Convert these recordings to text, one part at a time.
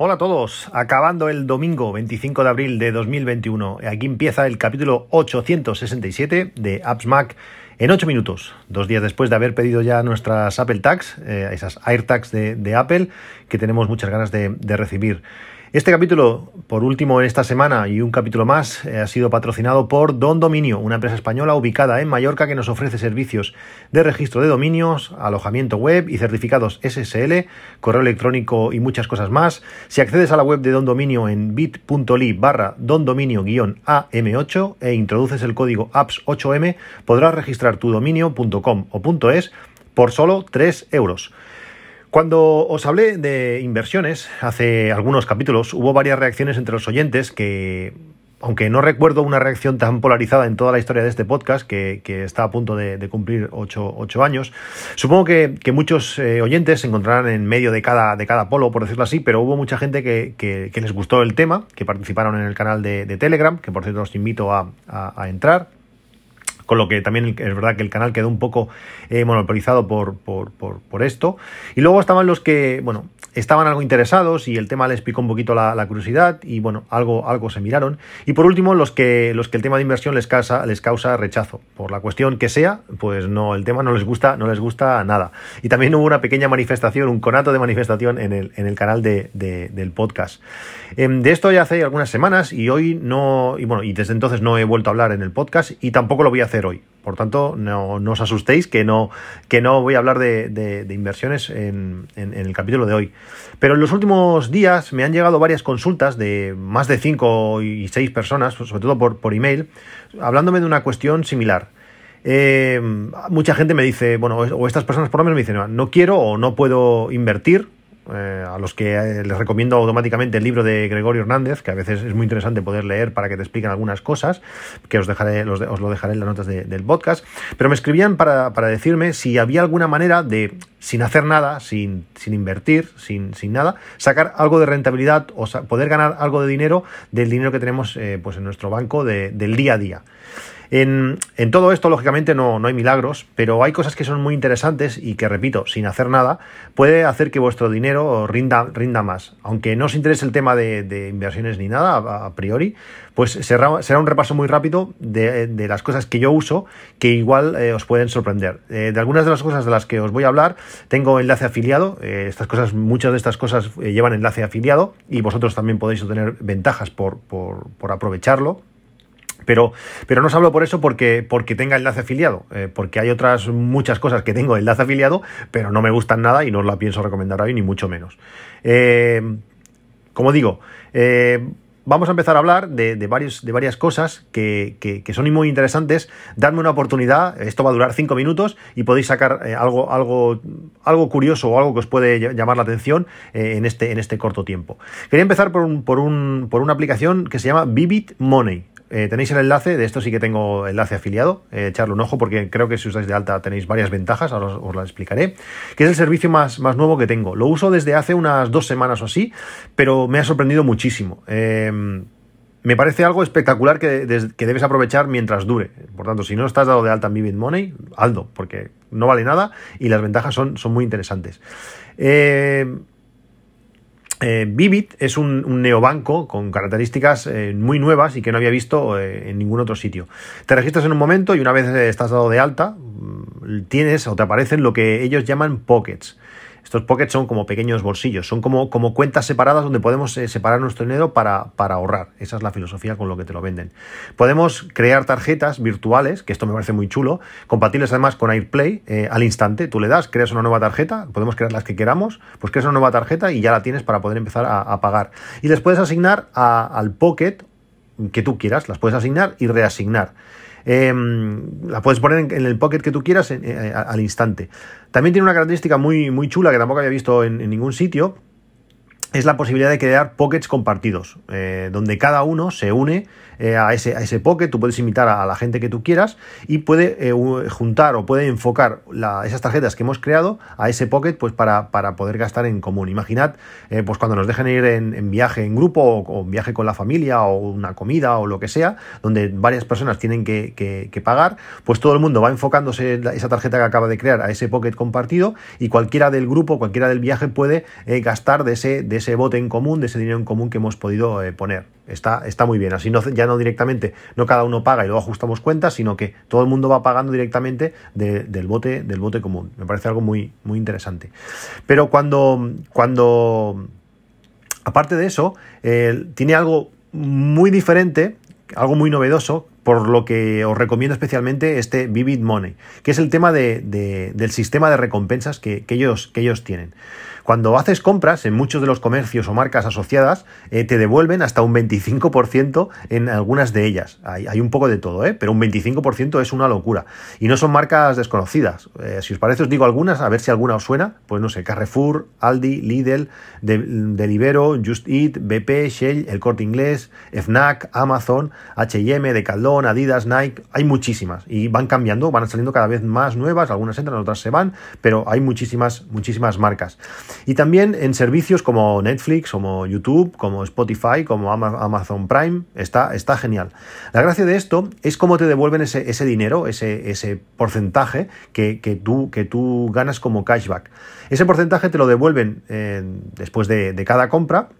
Hola a todos, acabando el domingo 25 de abril de 2021. Aquí empieza el capítulo 867 de Apps Mac en 8 minutos, dos días después de haber pedido ya nuestras Apple Tags, eh, esas AirTags de, de, Apple, que tenemos muchas ganas de, de recibir. Este capítulo, por último en esta semana y un capítulo más, eh, ha sido patrocinado por Don Dominio, una empresa española ubicada en Mallorca que nos ofrece servicios de registro de dominios, alojamiento web y certificados SSL, correo electrónico y muchas cosas más. Si accedes a la web de Don Dominio en bit.ly barra dondominio-am8 e introduces el código apps8m, podrás registrar tu dominio.com o .es por solo 3 euros. Cuando os hablé de inversiones hace algunos capítulos, hubo varias reacciones entre los oyentes que, aunque no recuerdo una reacción tan polarizada en toda la historia de este podcast, que, está a punto de, cumplir ocho, años, supongo que, muchos eh, oyentes se encontrarán en medio de cada, de cada polo, por decirlo así, pero hubo mucha gente que, les gustó el tema, que participaron en el canal de, Telegram, que por cierto os invito a entrar con lo que también es verdad que el canal quedó un poco eh, monopolizado por, por, por, esto. Y luego estaban los que, bueno, estaban algo interesados y el tema les picó un poquito la, curiosidad y bueno, algo, algo se miraron. Y por último, los que, los que el tema de inversión les causa, les causa rechazo. Por la cuestión que sea, pues no, el tema no les gusta, no les gusta nada. Y también hubo una pequeña manifestación, un conato de manifestación en el, en el canal de, del podcast. Em, de esto ya hace algunas semanas y hoy no, y bueno, y desde entonces no he vuelto a hablar en el podcast y tampoco lo voy a hacer hoy. Por tanto, no, os asustéis que no, que no voy a hablar de, inversiones en, el capítulo de hoy. Pero en los últimos días me han llegado varias consultas de más de 5 y 6 personas, sobre todo por, por email, hablándome de una cuestión similar. Eh, mucha gente me dice, bueno, o estas personas por lo menos me dicen, no quiero o no puedo invertir eh, a los que eh, les recomiendo automáticamente el libro de Gregorio Hernández, que a veces es muy interesante poder leer para que te expliquen algunas cosas, que os, dejaré, os lo dejaré en las notas del podcast. Pero me escribían para, decirme si había alguna manera de, sin hacer nada, sin, sin invertir, sin, sin, nada, sacar algo de rentabilidad o poder ganar algo de dinero del dinero que tenemos eh, pues en nuestro banco del día a día. En, todo esto, lógicamente, no, no, hay milagros, pero hay cosas que son muy interesantes y que, repito, sin hacer nada, puede hacer que vuestro dinero rinda, rinda más. Aunque no os interese el tema de, inversiones ni nada, a, priori, pues será, un repaso muy rápido de, las cosas que yo uso que igual eh, os pueden sorprender. Eh, de algunas de las cosas de las que os voy a hablar, tengo enlace afiliado. Eh, estas cosas, muchas de estas cosas llevan enlace afiliado y vosotros también podéis obtener ventajas por, por, por aprovecharlo. Pero, pero no os hablo por eso porque, porque tenga enlace afiliado, porque hay otras muchas cosas que tengo enlace afiliado, pero no me gustan nada y no os la pienso recomendar hoy, ni mucho menos. Como digo, vamos a empezar a hablar de, de, varios, de varias cosas que, que, son muy interesantes. Dadme una oportunidad, esto va a durar cinco minutos y podéis sacar algo, algo, algo curioso o algo que os puede llamar la atención en, este, en este corto tiempo. Quería empezar por, un, por, un, por una aplicación que se llama Vivid Money. Eh, tenéis el enlace, de esto sí que tengo enlace afiliado, eh, echarle un ojo porque creo que si usáis de alta tenéis varias ventajas, ahora os, las explicaré, que es el servicio más, más nuevo que tengo. Lo uso desde hace unas dos semanas o así, pero me ha sorprendido muchísimo. Eh, me parece algo espectacular que, debes aprovechar mientras dure. Por tanto, si no estás dado de alta en Vivid Money, aldo, porque no vale nada y las ventajas son, son muy interesantes. Eh, eh, Vivid es un, neobanco con características eh, muy nuevas y que no había visto eh, en ningún otro sitio. Te registras en un momento y una vez estás dado de alta, mm, tienes o te aparecen lo que ellos llaman pockets. Estos pockets son como pequeños bolsillos, son como, como cuentas separadas donde podemos eh, separar nuestro dinero para, para, ahorrar. Esa es la filosofía con lo que te lo venden. Podemos crear tarjetas virtuales, que esto me parece muy chulo, compatibles además con AirPlay eh, al instante. Tú le das, creas una nueva tarjeta, podemos crear las que queramos, pues creas una nueva tarjeta y ya la tienes para poder empezar a, pagar. Y les puedes asignar al pocket que tú quieras, las puedes asignar y reasignar. Em, la puedes poner en, el pocket que tú quieras eh, al instante. También tiene una característica muy, muy chula que tampoco había visto en ningún sitio, es la posibilidad de crear pockets compartidos, eh, donde cada uno se une eh, a, ese, a ese pocket, tú puedes invitar a, la gente que tú quieras y puede eh, juntar o puede enfocar esas tarjetas que hemos creado a ese pocket pues para, para poder gastar en común. Imaginad pues cuando nos dejen ir en, viaje en grupo o, en viaje con la familia o una comida o lo que sea, donde varias personas tienen que, que, pagar, pues todo el mundo va enfocándose esa tarjeta que acaba de crear a ese pocket compartido y cualquiera del grupo, cualquiera del viaje puede gastar de ese... ese bote en común, de ese dinero en común que hemos podido eh, poner. Está, está muy bien, así no, ya no directamente, no cada uno paga y luego ajustamos cuentas, sino que todo el mundo va pagando directamente del, bote, del bote común. Me parece algo muy, muy interesante. Pero cuando, cuando aparte de eso, tiene algo muy diferente, algo muy novedoso, por lo que os recomiendo especialmente este Vivid Money, que es el tema del sistema de recompensas que, ellos, que ellos tienen. Cuando haces compras en muchos de los comercios o marcas asociadas, eh, te devuelven hasta un 25% en algunas de ellas. Hay, un poco de todo, ¿eh? pero un 25% es una locura. Y no son marcas desconocidas. Eh, si os parece, os digo algunas, a ver si alguna os suena. Pues no sé, Carrefour, Aldi, Lidl, Delibero, Just Eat, BP, Shell, El Corte Inglés, FNAC, Amazon, H&M, Decathlon, Adidas, Nike. Hay muchísimas y van cambiando, van saliendo cada vez más nuevas. Algunas entran, otras se van, pero hay muchísimas, muchísimas marcas. Y también en servicios como Netflix, como YouTube, como Spotify, como Amazon Prime, está, está genial. La gracia de esto es cómo te devuelven ese, ese dinero, ese, ese porcentaje que, que, tú, que tú ganas como cashback. Ese porcentaje te lo devuelven eh, después de, de cada compra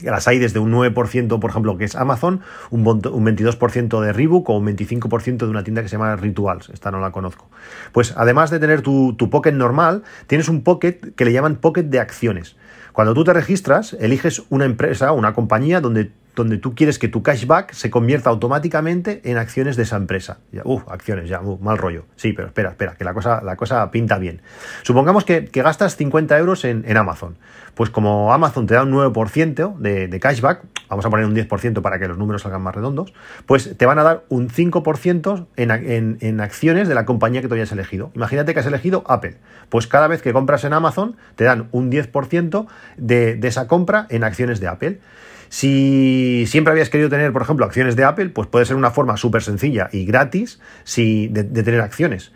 las hay desde un 9%, por ejemplo, que es Amazon, un, 22% de Reebok o un 25% de una tienda que se llama Rituals. Esta no la conozco. Pues además de tener tu, tu Pocket normal, tienes un Pocket que le llaman Pocket de acciones. Cuando tú te registras, eliges una empresa, una compañía donde donde tú quieres que tu cashback se convierta automáticamente en acciones de esa empresa. Uf, acciones, ya, mal rollo. Sí, pero espera, espera, que la cosa, la cosa pinta bien. Supongamos que, gastas 50 euros en, Amazon. Pues como Amazon te da un 9% de, cashback, vamos a poner un 10% para que los números salgan más redondos, pues te van a dar un 5% en, en, acciones de la compañía que tú hayas elegido. Imagínate que has elegido Apple. Pues cada vez que compras en Amazon, te dan un 10% de, de esa compra en acciones de Apple. Si siempre habías querido tener, por ejemplo, acciones de Apple, pues puede ser una forma súper sencilla y gratis si, de, tener acciones.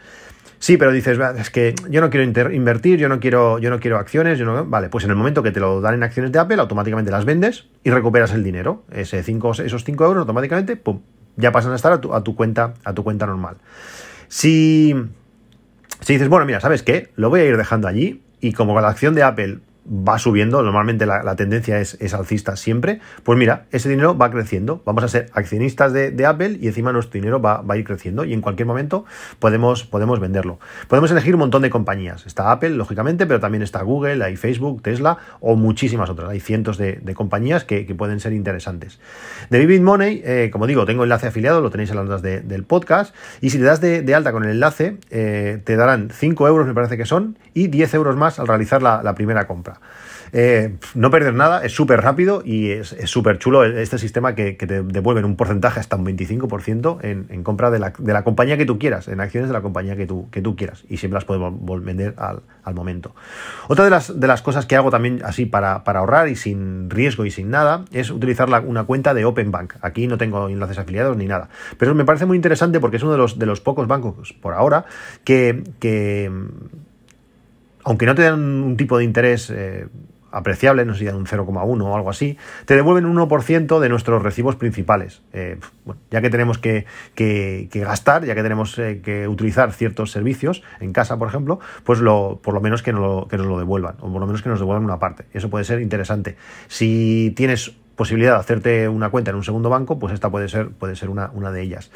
Sí, pero dices, es que yo no quiero invertir, yo no quiero, yo no quiero acciones, yo no. Vale, pues en el momento que te lo dan en acciones de Apple, automáticamente las vendes y recuperas el dinero. Ese cinco, esos 5 euros automáticamente, pum, ya pasan a estar a tu, cuenta, a tu cuenta normal. Si, si dices, bueno, mira, ¿sabes qué? Lo voy a ir dejando allí y como la acción de Apple va subiendo, normalmente la, tendencia es, alcista siempre, pues mira, ese dinero va creciendo, vamos a ser accionistas de, Apple y encima nuestro dinero va, a ir creciendo y en cualquier momento podemos, podemos venderlo. Podemos elegir un montón de compañías, está Apple, lógicamente, pero también está Google, hay Facebook, Tesla o muchísimas otras, hay cientos de, compañías que, pueden ser interesantes. De Vivid Money, eh, como digo, tengo enlace afiliado, lo tenéis en las notas del podcast y si te das de, alta con el enlace, eh, te darán 5 euros, me parece que son, y 10 euros más al realizar la primera compra. Eh, no perder nada, es súper rápido y es súper chulo este sistema que, te devuelven un porcentaje hasta un 25% en, compra de la, compañía que tú quieras, en acciones de la compañía que tú, que tú quieras y siempre las puedes vender al, momento. Otra de las, de las cosas que hago también así para, ahorrar y sin riesgo y sin nada es utilizar una cuenta de Open Bank. Aquí no tengo enlaces afiliados ni nada, pero me parece muy interesante porque es uno de los, de los pocos bancos por ahora que, que aunque no te dan un tipo de interés eh, apreciable, no sé si dan un 0,1 o algo así, te devuelven un 1% de nuestros recibos principales. Eh, ya que tenemos que, gastar, ya que tenemos eh, que utilizar ciertos servicios en casa, por ejemplo, pues lo, por lo menos que nos lo, que nos lo devuelvan, o por lo menos que nos devuelvan una parte. Eso puede ser interesante. Si tienes posibilidad de hacerte una cuenta en un segundo banco, pues esta puede ser, puede ser una, una de ellas.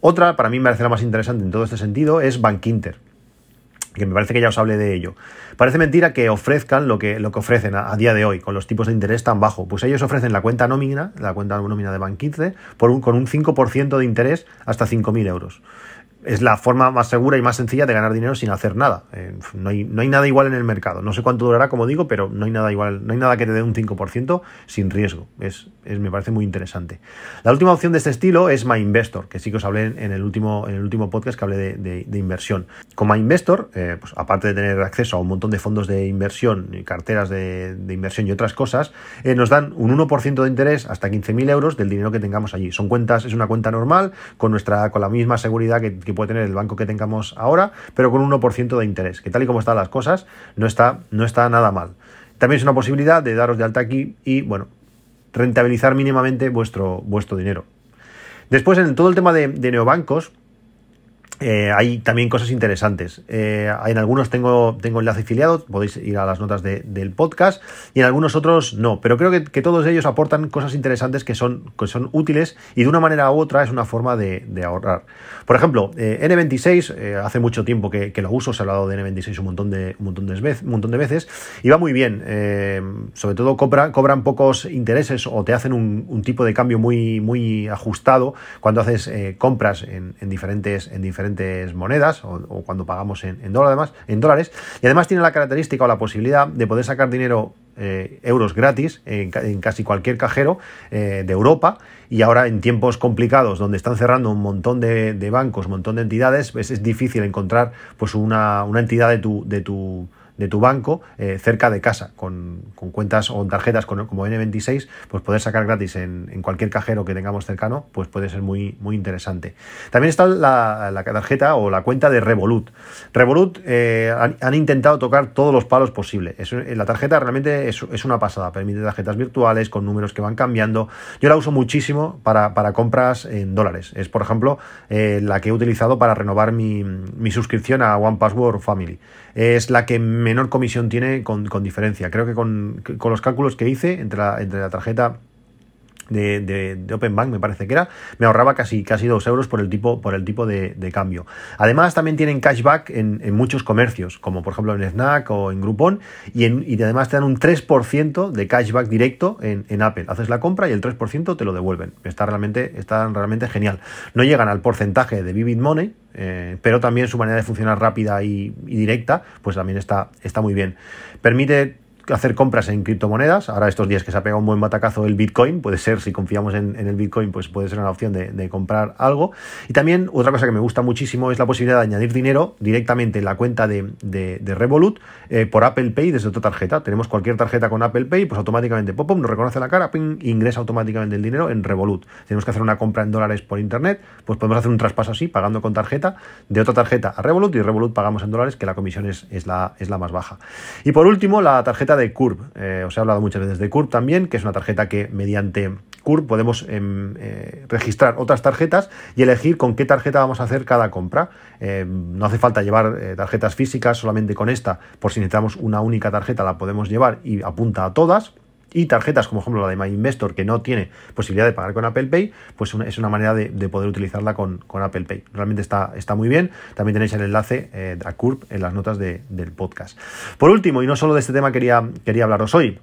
Otra, para mí me parece la más interesante en todo este sentido, es Bank Inter que me parece que ya os hablé de ello. Parece mentira que ofrezcan lo que, lo que ofrecen a, día de hoy, con los tipos de interés tan bajo. Pues ellos ofrecen la cuenta nómina, la cuenta nómina de Banquitze, por un, con un 5% de interés hasta 5.000 euros es la forma más segura y más sencilla de ganar dinero sin hacer nada. Eh, no, hay, no, hay, nada igual en el mercado. No sé cuánto durará, como digo, pero no hay nada igual, no hay nada que te dé un 5% sin riesgo. Es, me parece muy interesante. La última opción de este estilo es MyInvestor, que sí que os hablé en el último, en el último podcast que hablé de, inversión. Con MyInvestor, eh, pues aparte de tener acceso a un montón de fondos de inversión y carteras de, inversión y otras cosas, eh, nos dan un 1% de interés hasta 15.000 euros del dinero que tengamos allí. Son cuentas, es una cuenta normal, con nuestra, con la misma seguridad que puede tener el banco que tengamos ahora, pero con un 1% de interés, que tal y como están las cosas, no está, no está nada mal. También es una posibilidad de daros de alta aquí y, bueno, rentabilizar mínimamente vuestro, vuestro dinero. Después, en todo el tema de, neobancos, eh, hay también cosas interesantes. Eh, en algunos tengo, tengo enlace afiliado, podéis ir a las notas del podcast, y en algunos otros no. Pero creo que, todos ellos aportan cosas interesantes que son, que son útiles y de una manera u otra es una forma de, ahorrar. Por ejemplo, eh, N26, hace mucho tiempo que, lo uso, se ha hablado de N26 un montón de, un montón de, veces, un montón de veces, y va muy bien. sobre todo cobran pocos intereses o te hacen un, tipo de cambio muy, muy ajustado cuando haces compras en diferentes. En diferentes monedas o, cuando pagamos en, en, además, en dólares. Y además tiene la característica o la posibilidad de poder sacar dinero eh, euros gratis en, casi cualquier cajero eh, de Europa y ahora en tiempos complicados donde están cerrando un montón de, bancos, un montón de entidades, pues es difícil encontrar pues una, una entidad de tu, de tu de tu banco eh, cerca de casa, con, cuentas o tarjetas como N26, pues poder sacar gratis en, cualquier cajero que tengamos cercano, pues puede ser muy, muy interesante. También está la, tarjeta o la cuenta de Revolut. Revolut eh, han, intentado tocar todos los palos posibles. la tarjeta realmente es, una pasada, permite tarjetas virtuales con números que van cambiando. Yo la uso muchísimo para, compras en dólares. Es, por ejemplo, eh, la que he utilizado para renovar mi, mi suscripción a One Password Family. Es la que menor comisión tiene con, diferencia. Creo que con, los cálculos que hice entre la, entre la tarjeta de, de, Open Bank, me parece que era, me ahorraba casi, casi 2 euros por el tipo, por el tipo de, cambio. Además, también tienen cashback en, muchos comercios, como por ejemplo en Snack o en Groupon, y, y además te dan un 3% de cashback directo en, Apple. Haces la compra y el 3% te lo devuelven. Está realmente, está realmente genial. No llegan al porcentaje de Vivid Money, eh, pero también su manera de funcionar rápida y, y, directa, pues también está, está muy bien. Permite hacer compras en criptomonedas. Ahora estos días que se ha pegado un buen batacazo el Bitcoin, puede ser, si confiamos en, el Bitcoin, pues puede ser una opción de, comprar algo. Y también otra cosa que me gusta muchísimo es la posibilidad de añadir dinero directamente en la cuenta de, Revolut eh, por Apple Pay desde otra tarjeta. Tenemos cualquier tarjeta con Apple Pay, pues automáticamente pop, nos reconoce la cara, ping, ingresa automáticamente el dinero en Revolut. Tenemos que hacer una compra en dólares por internet, pues podemos hacer un traspaso así, pagando con tarjeta, de otra tarjeta a Revolut y Revolut pagamos en dólares, que la comisión es, la, es la más baja. Y por último, la tarjeta de Curve. Eh, os he hablado muchas veces de Curve también, que es una tarjeta que mediante Curve podemos em, eh, registrar otras tarjetas y elegir con qué tarjeta vamos a hacer cada compra. Eh, no hace falta llevar tarjetas físicas, solamente con esta, por si necesitamos una única tarjeta, la podemos llevar y apunta a todas y tarjetas como por ejemplo la de My Investor que no tiene posibilidad de pagar con Apple Pay, pues es una manera de, poder utilizarla con, Apple Pay. Realmente está, está muy bien. También tenéis el enlace eh, a CURP en las notas del podcast. Por último, y no solo de este tema quería, quería hablaros hoy,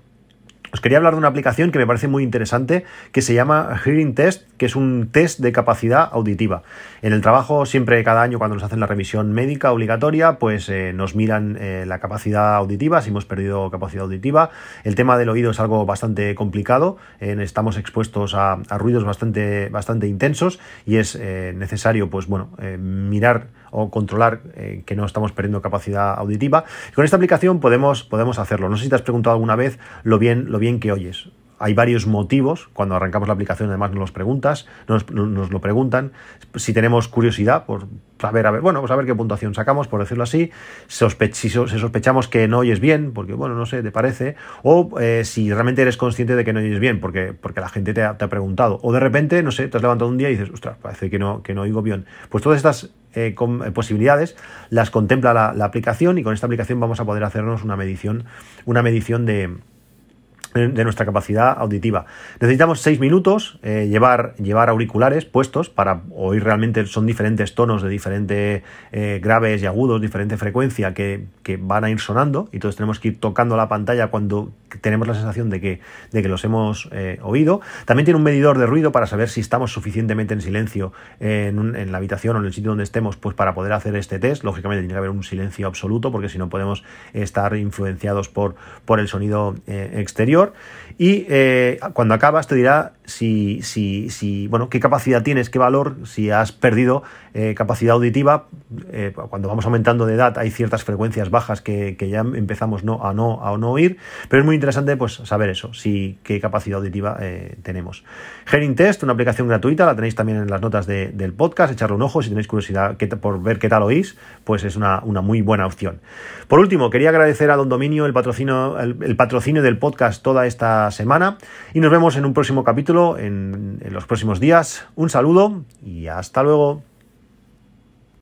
os quería hablar de una aplicación que me parece muy interesante que se llama Hearing Test, que es un test de capacidad auditiva. En el trabajo, siempre cada año cuando nos hacen la revisión médica obligatoria, pues eh, nos miran eh, la capacidad auditiva, si hemos perdido capacidad auditiva. El tema del oído es algo bastante complicado, eh, estamos expuestos a, ruidos bastante, bastante intensos y es necesario, pues bueno, mirar o controlar que no estamos perdiendo capacidad auditiva. con esta aplicación podemos, podemos hacerlo. No sé si te has preguntado alguna vez lo bien, lo bien que oyes. Hay varios motivos, cuando arrancamos la aplicación además nos los preguntas, nos, nos lo preguntan, si tenemos curiosidad por saber, a ver, bueno, pues a ver qué puntuación sacamos, por decirlo así, si sospechamos que no oyes bien, porque bueno, no sé, te parece, o eh, si realmente eres consciente de que no oyes bien, porque, porque la gente te ha, preguntado, o de repente, no sé, te has levantado un día y dices, ostras, parece que no, que no oigo bien. Pues todas estas eh, eh, posibilidades las contempla la, la, aplicación y con esta aplicación vamos a poder hacernos una medición, una medición de, de nuestra capacidad auditiva. Necesitamos seis minutos, eh, llevar, llevar auriculares puestos para oír realmente, son diferentes tonos de diferentes eh, graves y agudos, diferente frecuencia que, van a ir sonando y entonces tenemos que ir tocando la pantalla cuando tenemos la sensación de que, de que los hemos eh, oído. También tiene un medidor de ruido para saber si estamos suficientemente en silencio en, en, la habitación o en el sitio donde estemos pues para poder hacer este test. Lógicamente tiene que haber un silencio absoluto porque si no podemos estar influenciados por, por el sonido exterior anterior y eh, cuando acabas te dirá si, si, si, bueno, qué capacidad tienes, qué valor, si has perdido eh, capacidad auditiva. Eh, cuando vamos aumentando de edad hay ciertas frecuencias bajas que, ya empezamos no, a, no, a no oír, pero es muy interesante pues, saber eso, si, qué capacidad auditiva tenemos. Hearing Test, una aplicación gratuita, la tenéis también en las notas del podcast, echarle un ojo si tenéis curiosidad por ver qué tal oís, pues es una, una, muy buena opción. Por último, quería agradecer a Don Dominio el patrocinio, el patrocinio del podcast toda semana y nos vemos en un próximo capítulo en los próximos días. Un saludo y hasta luego.